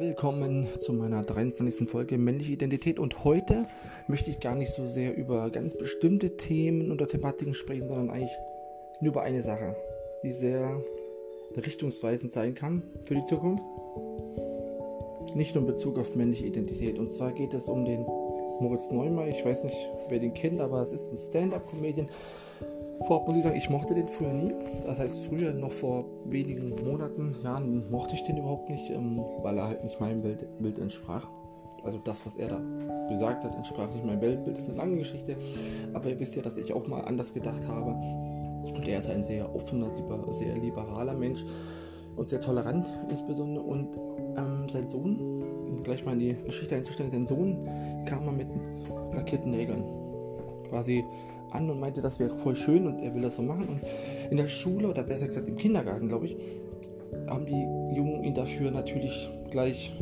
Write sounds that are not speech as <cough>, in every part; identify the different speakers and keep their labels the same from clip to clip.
Speaker 1: willkommen zu meiner 23. Folge Männliche Identität und heute möchte ich gar nicht so sehr über ganz bestimmte Themen oder Thematiken sprechen, sondern eigentlich nur über eine Sache, die sehr richtungsweisend sein kann für die Zukunft. Nicht nur in Bezug auf männliche Identität und zwar geht es um den Moritz Neumann. Ich weiß nicht, wer den kennt, aber es ist ein Stand-up-Comedian Vorab muss ich sagen, ich mochte den früher nie. Das heißt, früher, noch vor wenigen Monaten, Jahren, mochte ich den überhaupt nicht, ähm, weil er halt nicht meinem Bild, entsprach. Also das, was er da gesagt hat, entsprach nicht meinem Weltbild. Das ist eine lange Geschichte. Aber ihr wisst ja, dass ich auch mal anders gedacht habe. Und er ist ein sehr offener, sehr liberaler Mensch und sehr tolerant insbesondere. Und ähm, sein Sohn, um gleich mal in die Geschichte einzustellen, sein Sohn kam mal mit lackierten Nägeln. Quasi an und meinte, das wäre voll schön und er will das so machen. Und in der Schule oder besser gesagt im Kindergarten, glaube ich, haben die Jungen ihn dafür natürlich gleich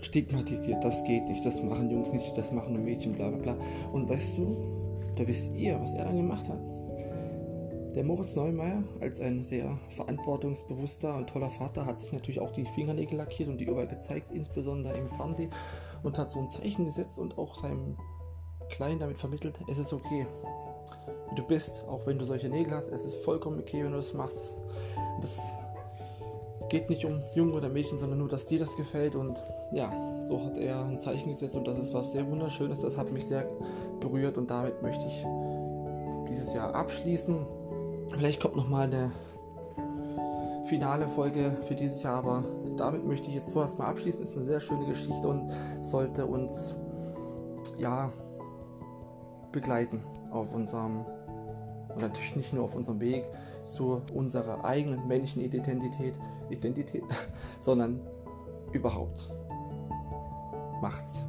Speaker 1: stigmatisiert. Das geht nicht, das machen Jungs nicht, das machen nur Mädchen, bla bla bla. Und weißt du, da wisst ihr, was er dann gemacht hat. Der Moritz Neumeier, als ein sehr verantwortungsbewusster und toller Vater, hat sich natürlich auch die Fingernägel lackiert und die überall gezeigt, insbesondere im Fernsehen, und hat so ein Zeichen gesetzt und auch seinem klein damit vermittelt, es ist okay, wie du bist, auch wenn du solche Nägel hast, es ist vollkommen okay, wenn du das machst. Das geht nicht um Jungen oder Mädchen, sondern nur, dass dir das gefällt und ja, so hat er ein Zeichen gesetzt und das ist was sehr wunderschönes, das hat mich sehr berührt und damit möchte ich dieses Jahr abschließen. Vielleicht kommt noch mal eine finale Folge für dieses Jahr, aber damit möchte ich jetzt vorerst mal abschließen. Es ist eine sehr schöne Geschichte und sollte uns ja begleiten auf unserem, und natürlich nicht nur auf unserem Weg zu unserer eigenen männlichen Identität, Identität <laughs> sondern überhaupt. Macht's